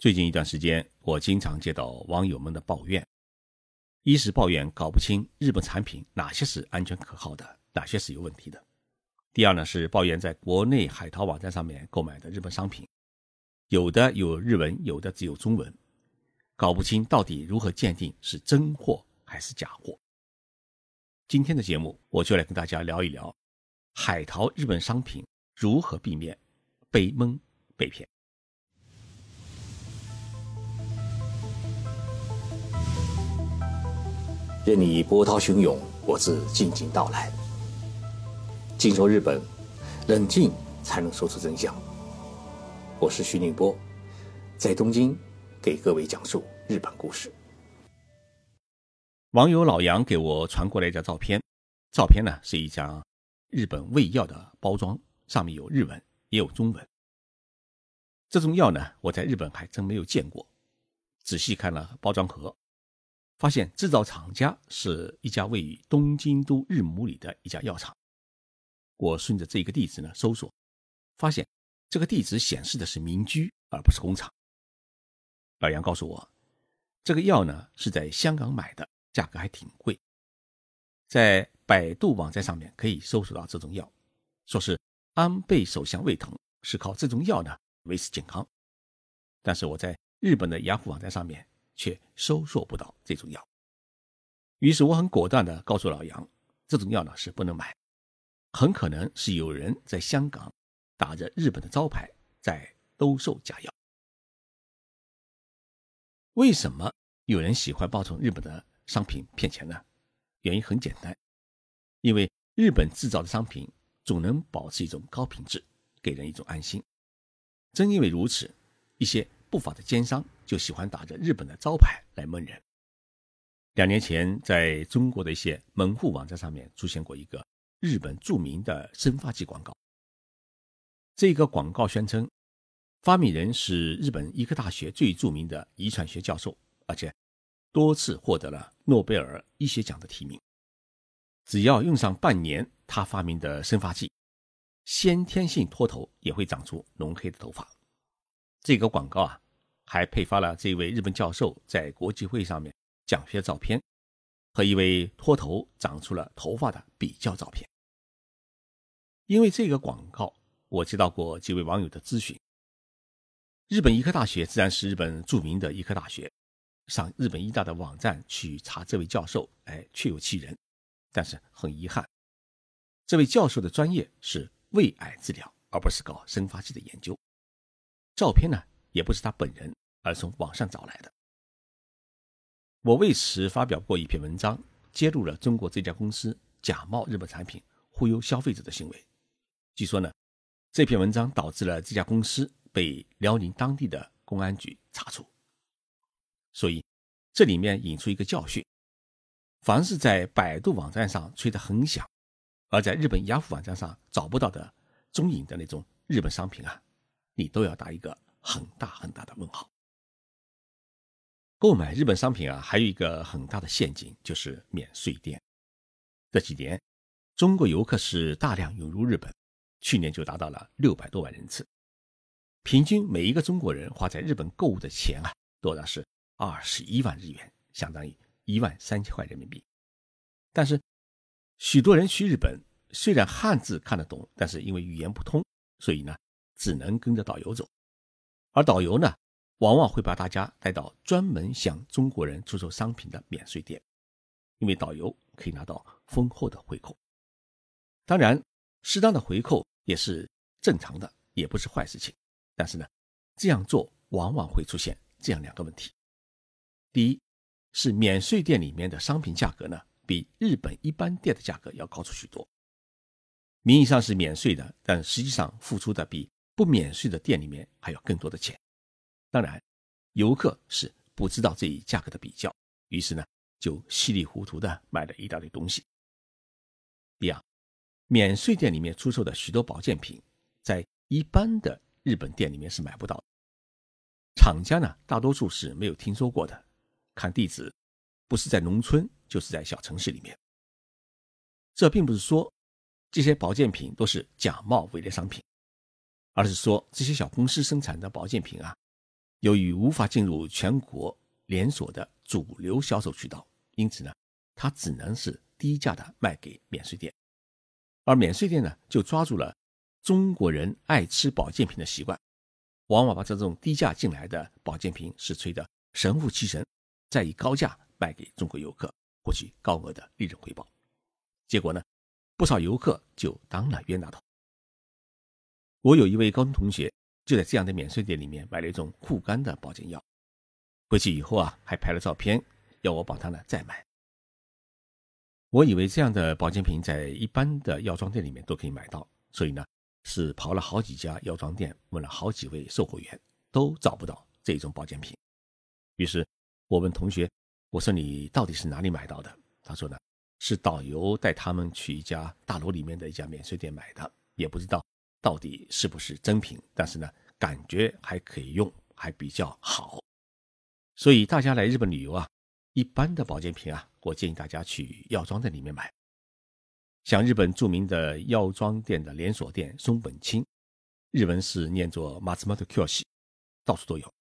最近一段时间，我经常接到网友们的抱怨：一是抱怨搞不清日本产品哪些是安全可靠的，哪些是有问题的；第二呢是抱怨在国内海淘网站上面购买的日本商品，有的有日文，有的只有中文，搞不清到底如何鉴定是真货还是假货。今天的节目，我就来跟大家聊一聊海淘日本商品如何避免被蒙被骗。任你波涛汹涌，我自静静到来。静说日本，冷静才能说出真相。我是徐宁波，在东京给各位讲述日本故事。网友老杨给我传过来一张照片，照片呢是一张日本胃药的包装，上面有日文也有中文。这种药呢，我在日本还真没有见过。仔细看了包装盒。发现制造厂家是一家位于东京都日暮里的一家药厂。我顺着这个地址呢搜索，发现这个地址显示的是民居，而不是工厂。老杨告诉我，这个药呢是在香港买的，价格还挺贵。在百度网站上面可以搜索到这种药，说是安倍首相胃疼是靠这种药呢维持健康。但是我在日本的雅虎网站上面。却收受不到这种药，于是我很果断地告诉老杨，这种药呢是不能买，很可能是有人在香港打着日本的招牌在兜售假药。为什么有人喜欢冒充日本的商品骗钱呢？原因很简单，因为日本制造的商品总能保持一种高品质，给人一种安心。正因为如此，一些。不法的奸商就喜欢打着日本的招牌来蒙人。两年前，在中国的一些门户网站上面出现过一个日本著名的生发剂广告。这个广告宣称，发明人是日本医科大学最著名的遗传学教授，而且多次获得了诺贝尔医学奖的提名。只要用上半年他发明的生发剂，先天性脱头也会长出浓黑的头发。这个广告啊，还配发了这位日本教授在国际会上面讲学的照片，和一位脱头长出了头发的比较照片。因为这个广告，我接到过几位网友的咨询。日本医科大学自然是日本著名的医科大学，上日本医大的网站去查这位教授，哎，确有其人。但是很遗憾，这位教授的专业是胃癌治疗，而不是搞生发剂的研究。照片呢，也不是他本人，而从网上找来的。我为此发表过一篇文章，揭露了中国这家公司假冒日本产品忽悠消费者的行为。据说呢，这篇文章导致了这家公司被辽宁当地的公安局查处。所以，这里面引出一个教训：凡是在百度网站上吹得很响，而在日本雅虎网站上找不到的中影的那种日本商品啊。你都要打一个很大很大的问号。购买日本商品啊，还有一个很大的陷阱，就是免税店。这几年，中国游客是大量涌入日本，去年就达到了六百多万人次，平均每一个中国人花在日本购物的钱啊，多的是二十一万日元，相当于一万三千块人民币。但是，许多人去日本，虽然汉字看得懂，但是因为语言不通，所以呢。只能跟着导游走，而导游呢，往往会把大家带到专门向中国人出售商品的免税店，因为导游可以拿到丰厚的回扣。当然，适当的回扣也是正常的，也不是坏事情。但是呢，这样做往往会出现这样两个问题：第一，是免税店里面的商品价格呢，比日本一般店的价格要高出许多，名义上是免税的，但实际上付出的比不免税的店里面还有更多的钱，当然，游客是不知道这一价格的比较，于是呢就稀里糊涂的买了一大堆东西。第二，免税店里面出售的许多保健品，在一般的日本店里面是买不到的，厂家呢大多数是没有听说过的，看地址，不是在农村就是在小城市里面。这并不是说这些保健品都是假冒伪劣商品。而是说，这些小公司生产的保健品啊，由于无法进入全国连锁的主流销售渠道，因此呢，它只能是低价的卖给免税店，而免税店呢，就抓住了中国人爱吃保健品的习惯，往往把这种低价进来的保健品是吹得神乎其神，再以高价卖给中国游客，获取高额的利润回报。结果呢，不少游客就当了冤大头。我有一位高中同学。就在这样的免税店里面买了一种护肝的保健药，回去以后啊，还拍了照片，要我帮他呢再买。我以为这样的保健品在一般的药妆店里面都可以买到，所以呢是跑了好几家药妆店，问了好几位售货员，都找不到这种保健品。于是我问同学：“我说你到底是哪里买到的？”他说呢是导游带他们去一家大楼里面的一家免税店买的，也不知道。到底是不是真品？但是呢，感觉还可以用，还比较好。所以大家来日本旅游啊，一般的保健品啊，我建议大家去药妆店里面买。像日本著名的药妆店的连锁店松本清，日文是念作 Matsumoto Koshi 到处都有。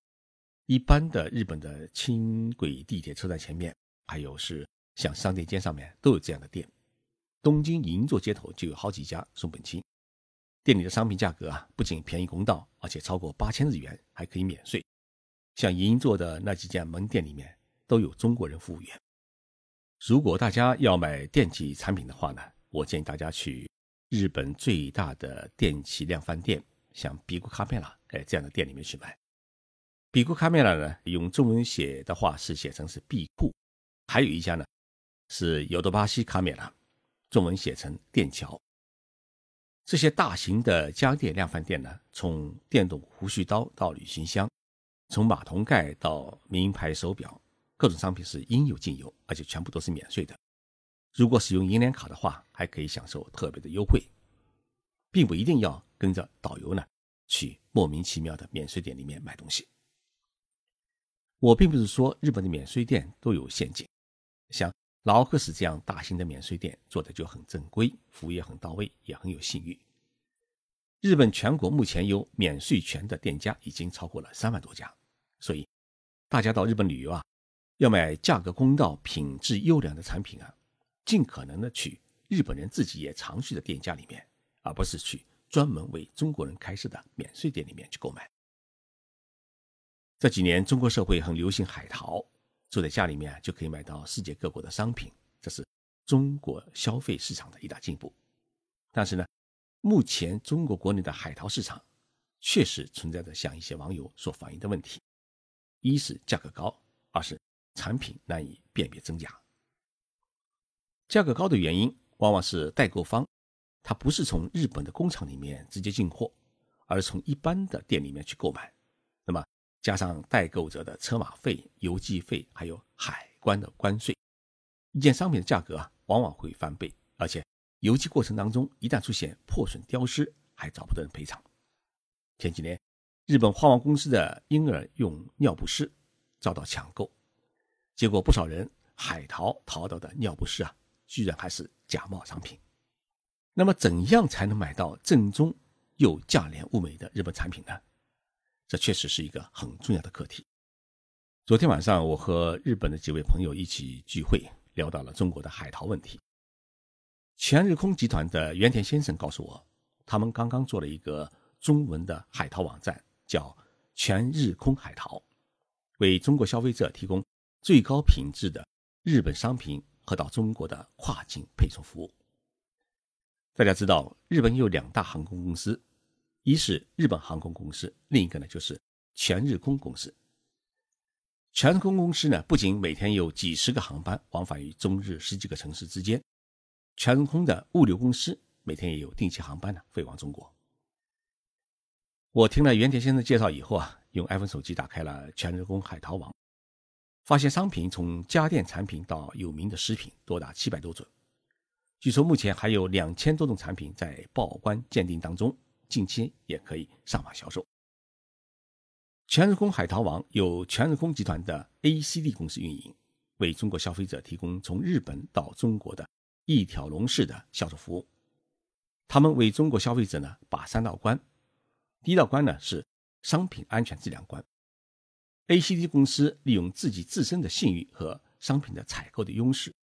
一般的日本的轻轨地铁车站前面，还有是像商店街上面都有这样的店。东京银座街头就有好几家松本清。店里的商品价格啊，不仅便宜公道，而且超过八千日元还可以免税。像银座的那几家门店里面都有中国人服务员。如果大家要买电器产品的话呢，我建议大家去日本最大的电器量贩店，像比库卡梅拉哎这样的店里面去买。比库卡梅拉呢，用中文写的话是写成是必库，还有一家呢是尤多巴西卡梅拉，中文写成电桥。这些大型的家电量贩店呢，从电动胡须刀到旅行箱，从马桶盖到名牌手表，各种商品是应有尽有，而且全部都是免税的。如果使用银联卡的话，还可以享受特别的优惠，并不一定要跟着导游呢去莫名其妙的免税店里面买东西。我并不是说日本的免税店都有陷阱，像。劳克斯这样大型的免税店做的就很正规，服务也很到位，也很有信誉。日本全国目前有免税权的店家已经超过了三万多家，所以大家到日本旅游啊，要买价格公道、品质优良的产品啊，尽可能的去日本人自己也常去的店家里面，而不是去专门为中国人开设的免税店里面去购买。这几年中国社会很流行海淘。住在家里面就可以买到世界各国的商品，这是中国消费市场的一大进步。但是呢，目前中国国内的海淘市场确实存在着像一些网友所反映的问题：一是价格高，二是产品难以辨别真假。价格高的原因往往是代购方他不是从日本的工厂里面直接进货，而是从一般的店里面去购买。加上代购者的车马费、邮寄费，还有海关的关税，一件商品的价格啊，往往会翻倍。而且邮寄过程当中，一旦出现破损、丢失，还找不到人赔偿。前几年，日本花王公司的婴儿用尿不湿遭到抢购，结果不少人海淘淘到的尿不湿啊，居然还是假冒商品。那么，怎样才能买到正宗又价廉物美的日本产品呢？这确实是一个很重要的课题。昨天晚上，我和日本的几位朋友一起聚会，聊到了中国的海淘问题。全日空集团的原田先生告诉我，他们刚刚做了一个中文的海淘网站，叫“全日空海淘”，为中国消费者提供最高品质的日本商品和到中国的跨境配送服务。大家知道，日本有两大航空公司。一是日本航空公司，另一个呢就是全日空公司。全日空公司呢，不仅每天有几十个航班往返于中日十几个城市之间，全日空的物流公司每天也有定期航班呢飞往中国。我听了原田先生介绍以后啊，用 iPhone 手机打开了全日空海淘网，发现商品从家电产品到有名的食品多达七百多种，据说目前还有两千多种产品在报关鉴定当中。近期也可以上网销售。全日空海淘网由全日空集团的 ACD 公司运营，为中国消费者提供从日本到中国的一条龙式的销售服务。他们为中国消费者呢把三道关，第一道关呢是商品安全质量关，ACD 公司利用自己自身的信誉和商品的采购的优势，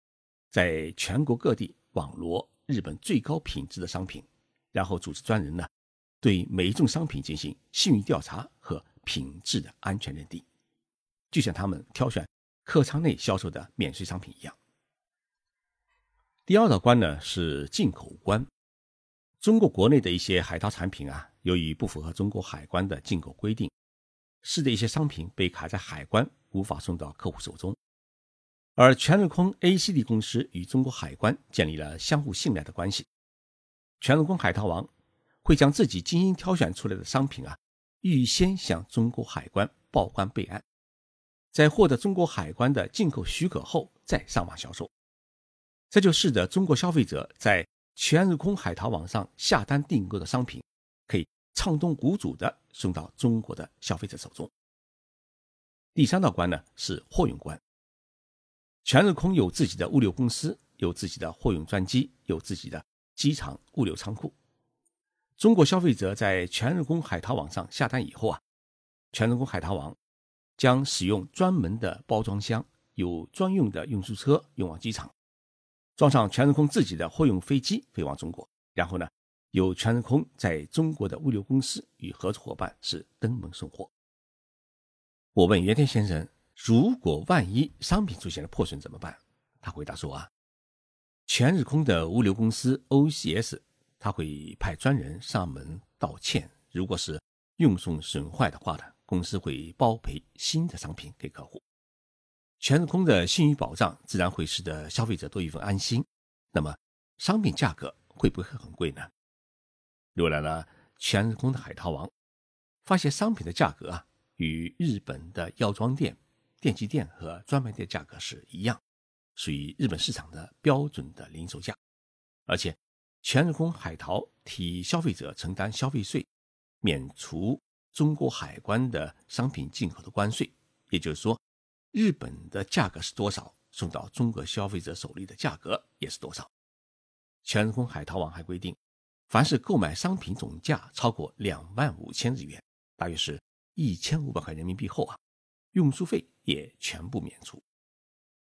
在全国各地网罗日本最高品质的商品，然后组织专人呢，对每一种商品进行信誉调查和品质的安全认定，就像他们挑选客舱内销售的免税商品一样。第二道关呢是进口关，中国国内的一些海淘产品啊，由于不符合中国海关的进口规定。是的一些商品被卡在海关，无法送到客户手中，而全日空 ACD 公司与中国海关建立了相互信赖的关系。全日空海淘王会将自己精心挑选出来的商品啊，预先向中国海关报关备案，在获得中国海关的进口许可后再上网销售。这就使得中国消费者在全日空海淘网上下单订购的商品，可以畅通无阻的。送到中国的消费者手中。第三道关呢是货运关。全日空有自己的物流公司，有自己的货运专机，有自己的机场物流仓库。中国消费者在全日空海淘网上下单以后啊，全日空海淘网将使用专门的包装箱，有专用的运输车运往机场，装上全日空自己的货运飞机飞往中国，然后呢。由全日空在中国的物流公司与合作伙伴是登门送货。我问袁天先生：“如果万一商品出现了破损怎么办？”他回答说：“啊，全日空的物流公司 OCS 他会派专人上门道歉。如果是运送损坏的话呢，公司会包赔新的商品给客户。全日空的信誉保障自然会使得消费者多一份安心。那么商品价格会不会很贵呢？”浏览了全日空的海淘网，发现商品的价格啊，与日本的药妆店、电器店和专卖店价格是一样，属于日本市场的标准的零售价。而且，全日空海淘替消费者承担消费税，免除中国海关的商品进口的关税。也就是说，日本的价格是多少，送到中国消费者手里的价格也是多少。全日空海淘网还规定。凡是购买商品总价超过两万五千日元，大约是一千五百块人民币后啊，运输费也全部免除。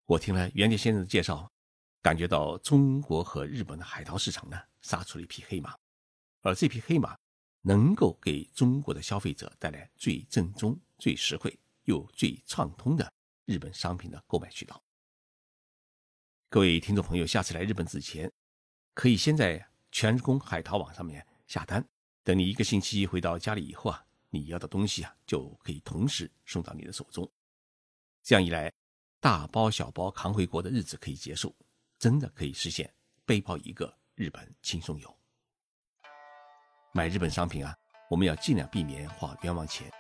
我听了袁杰先生的介绍，感觉到中国和日本的海淘市场呢，杀出了一匹黑马，而这匹黑马能够给中国的消费者带来最正宗、最实惠又最畅通的日本商品的购买渠道。各位听众朋友，下次来日本之前，可以先在。全日空海淘网上面下单，等你一个星期回到家里以后啊，你要的东西啊就可以同时送到你的手中。这样一来，大包小包扛回国的日子可以结束，真的可以实现背包一个日本轻松游。买日本商品啊，我们要尽量避免花冤枉钱，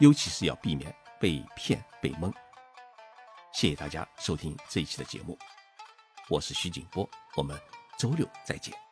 尤其是要避免被骗被蒙。谢谢大家收听这一期的节目，我是徐景波，我们周六再见。